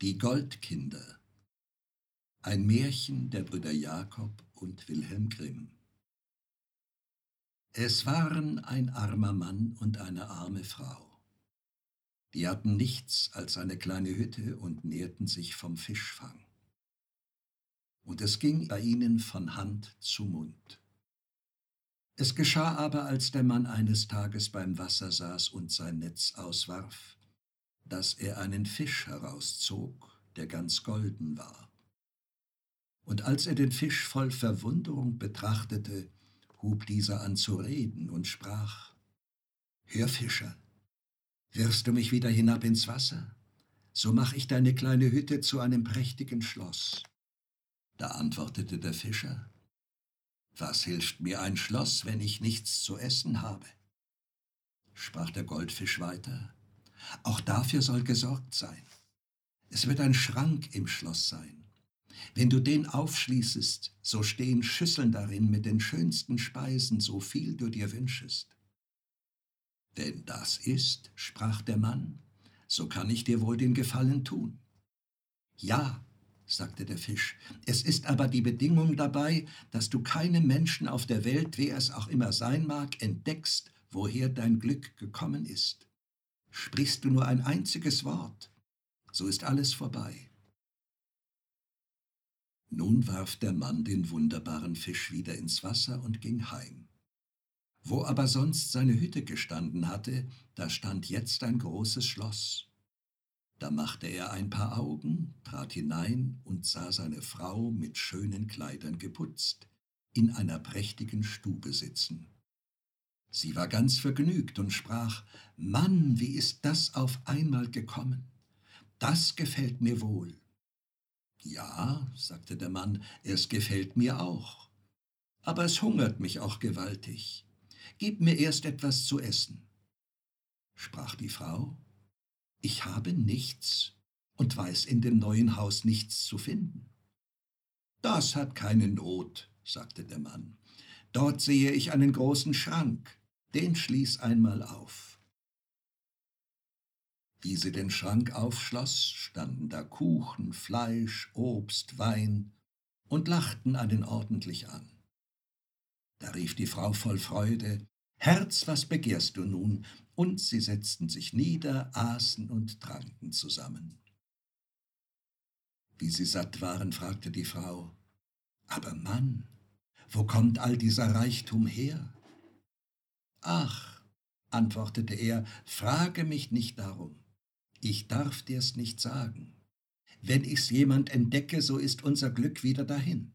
Die Goldkinder. Ein Märchen der Brüder Jakob und Wilhelm Grimm. Es waren ein armer Mann und eine arme Frau. Die hatten nichts als eine kleine Hütte und nährten sich vom Fischfang. Und es ging bei ihnen von Hand zu Mund. Es geschah aber, als der Mann eines Tages beim Wasser saß und sein Netz auswarf, dass er einen Fisch herauszog, der ganz golden war. Und als er den Fisch voll Verwunderung betrachtete, hub dieser an zu reden und sprach, Hör Fischer, wirst du mich wieder hinab ins Wasser? So mach ich deine kleine Hütte zu einem prächtigen Schloss. Da antwortete der Fischer, Was hilft mir ein Schloss, wenn ich nichts zu essen habe? Sprach der Goldfisch weiter, auch dafür soll gesorgt sein. Es wird ein Schrank im Schloss sein. Wenn du den aufschließest, so stehen Schüsseln darin mit den schönsten Speisen, so viel du dir wünschest. Wenn das ist, sprach der Mann, so kann ich dir wohl den Gefallen tun. Ja, sagte der Fisch, es ist aber die Bedingung dabei, dass du keinem Menschen auf der Welt, wer es auch immer sein mag, entdeckst, woher dein Glück gekommen ist. Sprichst du nur ein einziges Wort, so ist alles vorbei. Nun warf der Mann den wunderbaren Fisch wieder ins Wasser und ging heim. Wo aber sonst seine Hütte gestanden hatte, da stand jetzt ein großes Schloss. Da machte er ein paar Augen, trat hinein und sah seine Frau mit schönen Kleidern geputzt, in einer prächtigen Stube sitzen. Sie war ganz vergnügt und sprach, Mann, wie ist das auf einmal gekommen? Das gefällt mir wohl. Ja, sagte der Mann, es gefällt mir auch. Aber es hungert mich auch gewaltig. Gib mir erst etwas zu essen. Sprach die Frau, ich habe nichts und weiß in dem neuen Haus nichts zu finden. Das hat keine Not, sagte der Mann. Dort sehe ich einen großen Schrank den schließ einmal auf. Wie sie den Schrank aufschloss, standen da Kuchen, Fleisch, Obst, Wein und lachten einen ordentlich an. Da rief die Frau voll Freude, Herz, was begehrst du nun? Und sie setzten sich nieder, aßen und tranken zusammen. Wie sie satt waren, fragte die Frau, Aber Mann, wo kommt all dieser Reichtum her? Ach, antwortete er, frage mich nicht darum. Ich darf dir's nicht sagen. Wenn ich's jemand entdecke, so ist unser Glück wieder dahin.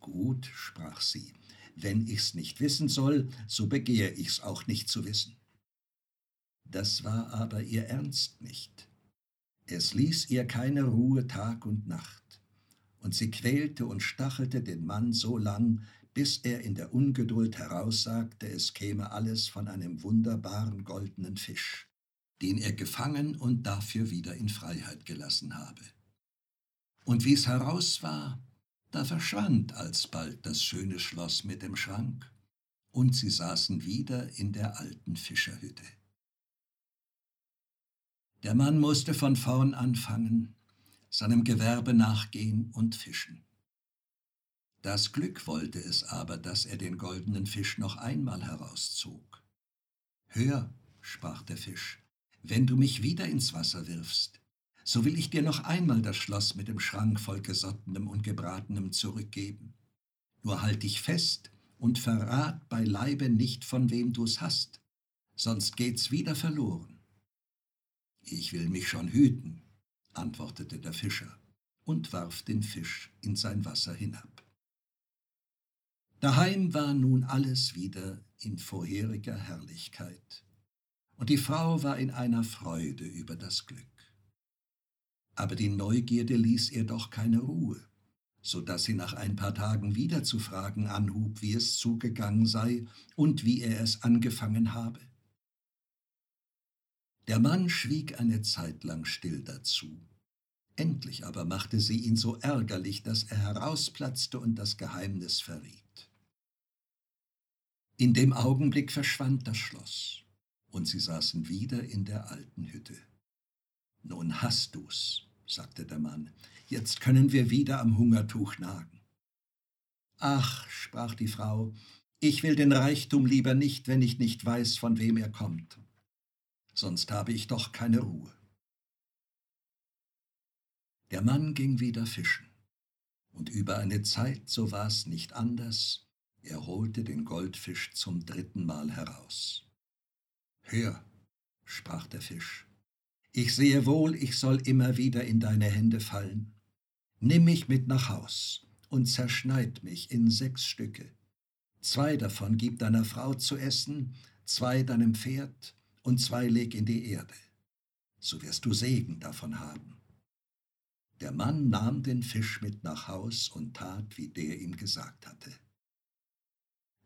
Gut, sprach sie, wenn ich's nicht wissen soll, so begehr ich's auch nicht zu wissen. Das war aber ihr Ernst nicht. Es ließ ihr keine Ruhe Tag und Nacht, und sie quälte und stachelte den Mann so lang, bis er in der Ungeduld heraussagte, es käme alles von einem wunderbaren goldenen Fisch, den er gefangen und dafür wieder in Freiheit gelassen habe. Und wie es heraus war, da verschwand alsbald das schöne Schloss mit dem Schrank, und sie saßen wieder in der alten Fischerhütte. Der Mann musste von vorn anfangen, seinem Gewerbe nachgehen und fischen. Das Glück wollte es aber, dass er den goldenen Fisch noch einmal herauszog. Hör, sprach der Fisch, wenn du mich wieder ins Wasser wirfst, so will ich dir noch einmal das Schloss mit dem Schrank voll Gesottenem und Gebratenem zurückgeben. Nur halt dich fest und verrat beileibe nicht, von wem du's hast, sonst geht's wieder verloren. Ich will mich schon hüten, antwortete der Fischer und warf den Fisch in sein Wasser hinab. Daheim war nun alles wieder in vorheriger Herrlichkeit, und die Frau war in einer Freude über das Glück. Aber die Neugierde ließ ihr doch keine Ruhe, so dass sie nach ein paar Tagen wieder zu fragen anhub, wie es zugegangen sei und wie er es angefangen habe. Der Mann schwieg eine Zeit lang still dazu. Endlich aber machte sie ihn so ärgerlich, dass er herausplatzte und das Geheimnis verriet. In dem Augenblick verschwand das Schloss, und sie saßen wieder in der alten Hütte. Nun hast du's, sagte der Mann, jetzt können wir wieder am Hungertuch nagen. Ach, sprach die Frau, ich will den Reichtum lieber nicht, wenn ich nicht weiß, von wem er kommt. Sonst habe ich doch keine Ruhe. Der Mann ging wieder fischen, und über eine Zeit, so war es nicht anders, er holte den Goldfisch zum dritten Mal heraus. Hör, sprach der Fisch, ich sehe wohl, ich soll immer wieder in deine Hände fallen. Nimm mich mit nach Haus und zerschneid mich in sechs Stücke. Zwei davon gib deiner Frau zu essen, zwei deinem Pferd und zwei leg in die Erde. So wirst du Segen davon haben. Der Mann nahm den Fisch mit nach Haus und tat, wie der ihm gesagt hatte.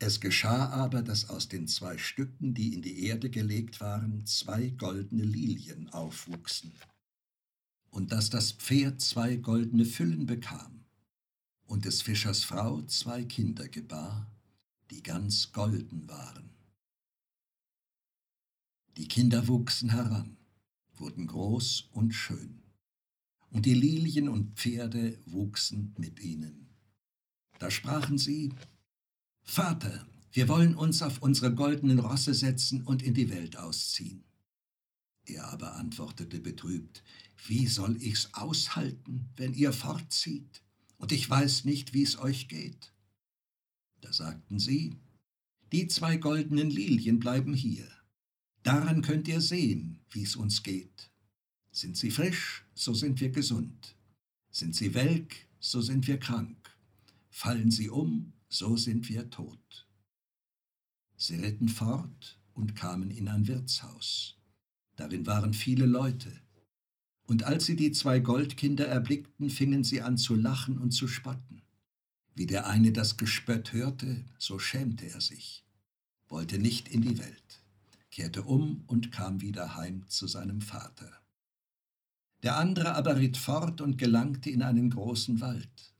Es geschah aber, dass aus den zwei Stücken, die in die Erde gelegt waren, zwei goldene Lilien aufwuchsen, und dass das Pferd zwei goldene Füllen bekam, und des Fischers Frau zwei Kinder gebar, die ganz golden waren. Die Kinder wuchsen heran, wurden groß und schön, und die Lilien und Pferde wuchsen mit ihnen. Da sprachen sie, Vater, wir wollen uns auf unsere goldenen Rosse setzen und in die Welt ausziehen. Er aber antwortete betrübt, wie soll ich's aushalten, wenn ihr fortzieht, und ich weiß nicht, wie's euch geht? Da sagten sie, die zwei goldenen Lilien bleiben hier. Daran könnt ihr sehen, wie's uns geht. Sind sie frisch, so sind wir gesund. Sind sie welk, so sind wir krank. Fallen sie um, so sind wir tot. Sie ritten fort und kamen in ein Wirtshaus. Darin waren viele Leute. Und als sie die zwei Goldkinder erblickten, fingen sie an zu lachen und zu spotten. Wie der eine das Gespött hörte, so schämte er sich, wollte nicht in die Welt, kehrte um und kam wieder heim zu seinem Vater. Der andere aber ritt fort und gelangte in einen großen Wald.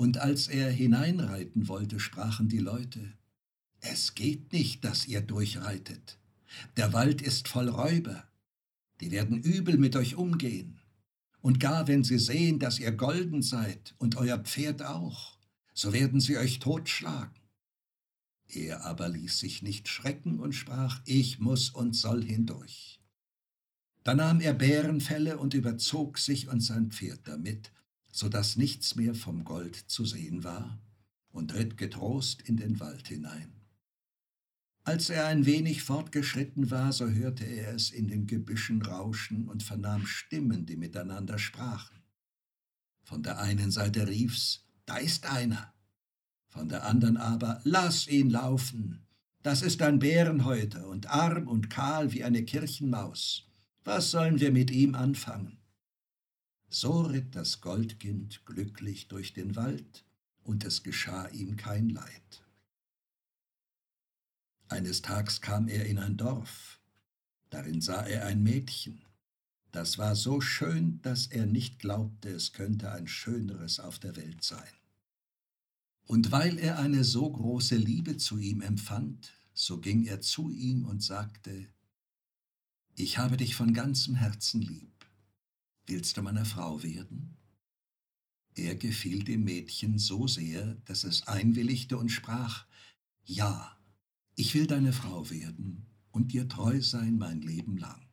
Und als er hineinreiten wollte, sprachen die Leute, es geht nicht, dass ihr durchreitet. Der Wald ist voll Räuber. Die werden übel mit euch umgehen. Und gar wenn sie sehen, dass ihr golden seid und euer Pferd auch, so werden sie euch totschlagen. Er aber ließ sich nicht schrecken und sprach, ich muss und soll hindurch. Da nahm er Bärenfelle und überzog sich und sein Pferd damit, so dass nichts mehr vom Gold zu sehen war, und ritt getrost in den Wald hinein. Als er ein wenig fortgeschritten war, so hörte er es in den Gebüschen rauschen und vernahm Stimmen, die miteinander sprachen. Von der einen Seite rief's, da ist einer. Von der anderen aber, lass ihn laufen. Das ist ein Bärenhäuter und arm und kahl wie eine Kirchenmaus. Was sollen wir mit ihm anfangen? So ritt das Goldkind glücklich durch den Wald, und es geschah ihm kein Leid. Eines Tags kam er in ein Dorf, darin sah er ein Mädchen, das war so schön, dass er nicht glaubte, es könnte ein schöneres auf der Welt sein. Und weil er eine so große Liebe zu ihm empfand, so ging er zu ihm und sagte, Ich habe dich von ganzem Herzen lieb Willst du meine Frau werden? Er gefiel dem Mädchen so sehr, dass es einwilligte und sprach, Ja, ich will deine Frau werden und dir treu sein mein Leben lang.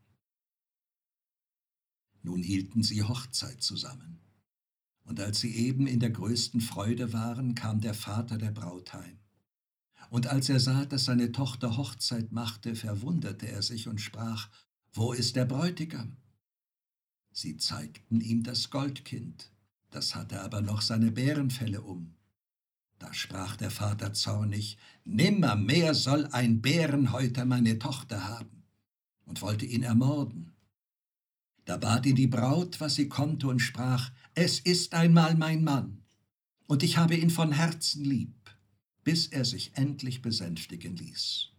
Nun hielten sie Hochzeit zusammen. Und als sie eben in der größten Freude waren, kam der Vater der Braut heim. Und als er sah, dass seine Tochter Hochzeit machte, verwunderte er sich und sprach, Wo ist der Bräutigam? Sie zeigten ihm das Goldkind, das hatte aber noch seine Bärenfelle um. Da sprach der Vater zornig, Nimmermehr soll ein Bärenhäuter meine Tochter haben, und wollte ihn ermorden. Da bat ihn die Braut, was sie konnte, und sprach, Es ist einmal mein Mann, und ich habe ihn von Herzen lieb, bis er sich endlich besänftigen ließ.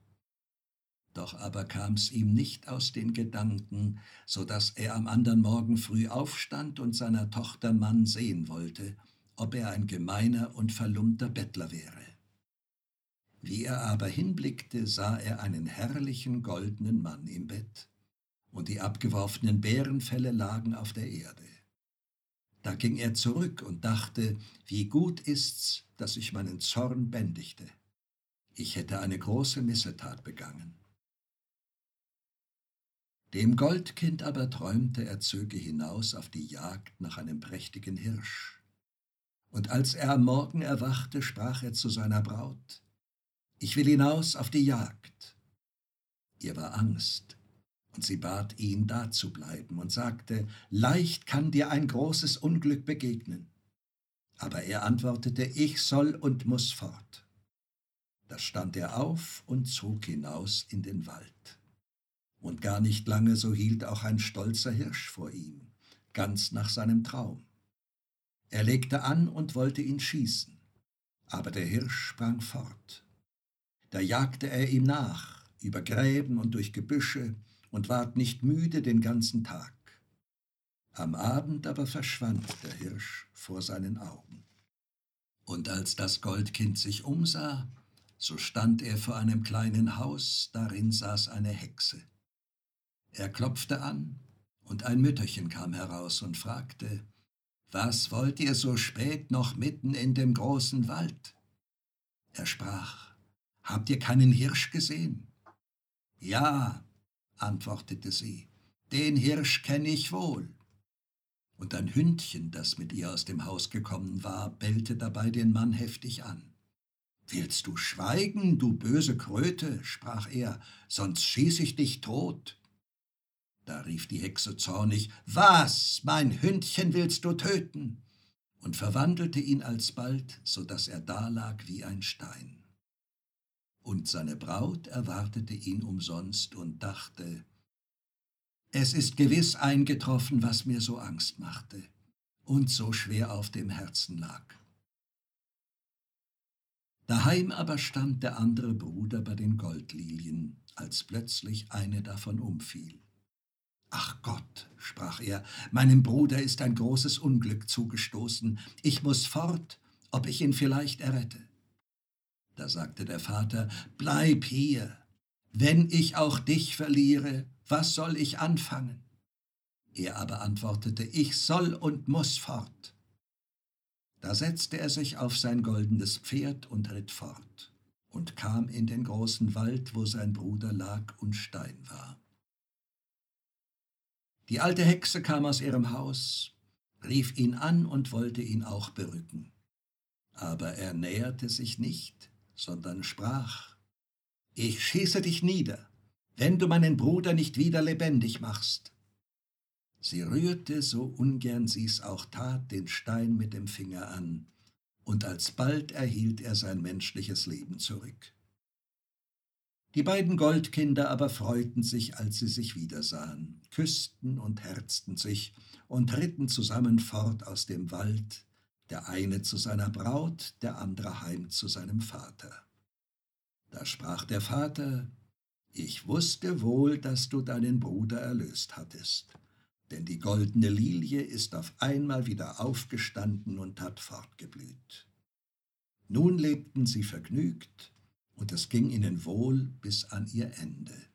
Doch aber kam's ihm nicht aus den Gedanken, so dass er am andern Morgen früh aufstand und seiner Tochter Mann sehen wollte, ob er ein gemeiner und verlumpter Bettler wäre. Wie er aber hinblickte, sah er einen herrlichen goldenen Mann im Bett, und die abgeworfenen Bärenfelle lagen auf der Erde, Da ging er zurück und dachte, wie gut ist's, dass ich meinen Zorn bändigte. Ich hätte eine große Missetat begangen. Dem Goldkind aber träumte, er zöge hinaus auf die Jagd nach einem prächtigen Hirsch. Und als er am Morgen erwachte, sprach er zu seiner Braut, Ich will hinaus auf die Jagd. Ihr war Angst, und sie bat ihn, da zu bleiben, und sagte, Leicht kann dir ein großes Unglück begegnen. Aber er antwortete, Ich soll und muss fort. Da stand er auf und zog hinaus in den Wald. Und gar nicht lange so hielt auch ein stolzer Hirsch vor ihm, ganz nach seinem Traum. Er legte an und wollte ihn schießen, aber der Hirsch sprang fort. Da jagte er ihm nach, über Gräben und durch Gebüsche, und ward nicht müde den ganzen Tag. Am Abend aber verschwand der Hirsch vor seinen Augen. Und als das Goldkind sich umsah, so stand er vor einem kleinen Haus, darin saß eine Hexe. Er klopfte an, und ein Mütterchen kam heraus und fragte, Was wollt ihr so spät noch mitten in dem großen Wald? Er sprach, Habt ihr keinen Hirsch gesehen? Ja, antwortete sie, den Hirsch kenne ich wohl. Und ein Hündchen, das mit ihr aus dem Haus gekommen war, bellte dabei den Mann heftig an. Willst du schweigen, du böse Kröte? sprach er, sonst schieß ich dich tot. Da rief die Hexe zornig, Was, mein Hündchen willst du töten? und verwandelte ihn alsbald, so dass er dalag wie ein Stein. Und seine Braut erwartete ihn umsonst und dachte, Es ist gewiss eingetroffen, was mir so Angst machte und so schwer auf dem Herzen lag. Daheim aber stand der andere Bruder bei den Goldlilien, als plötzlich eine davon umfiel. Ach Gott, sprach er, meinem Bruder ist ein großes Unglück zugestoßen. Ich muss fort, ob ich ihn vielleicht errette. Da sagte der Vater, Bleib hier. Wenn ich auch dich verliere, was soll ich anfangen? Er aber antwortete, Ich soll und muss fort. Da setzte er sich auf sein goldenes Pferd und ritt fort und kam in den großen Wald, wo sein Bruder lag und Stein war. Die alte Hexe kam aus ihrem Haus, rief ihn an und wollte ihn auch berücken. Aber er näherte sich nicht, sondern sprach, Ich schieße dich nieder, wenn du meinen Bruder nicht wieder lebendig machst. Sie rührte, so ungern sie's auch tat, den Stein mit dem Finger an, und alsbald erhielt er sein menschliches Leben zurück. Die beiden Goldkinder aber freuten sich, als sie sich wiedersahen, küssten und herzten sich und ritten zusammen fort aus dem Wald, der eine zu seiner Braut, der andere heim zu seinem Vater. Da sprach der Vater, Ich wusste wohl, dass du deinen Bruder erlöst hattest, denn die goldene Lilie ist auf einmal wieder aufgestanden und hat fortgeblüht. Nun lebten sie vergnügt, und es ging ihnen wohl bis an ihr Ende.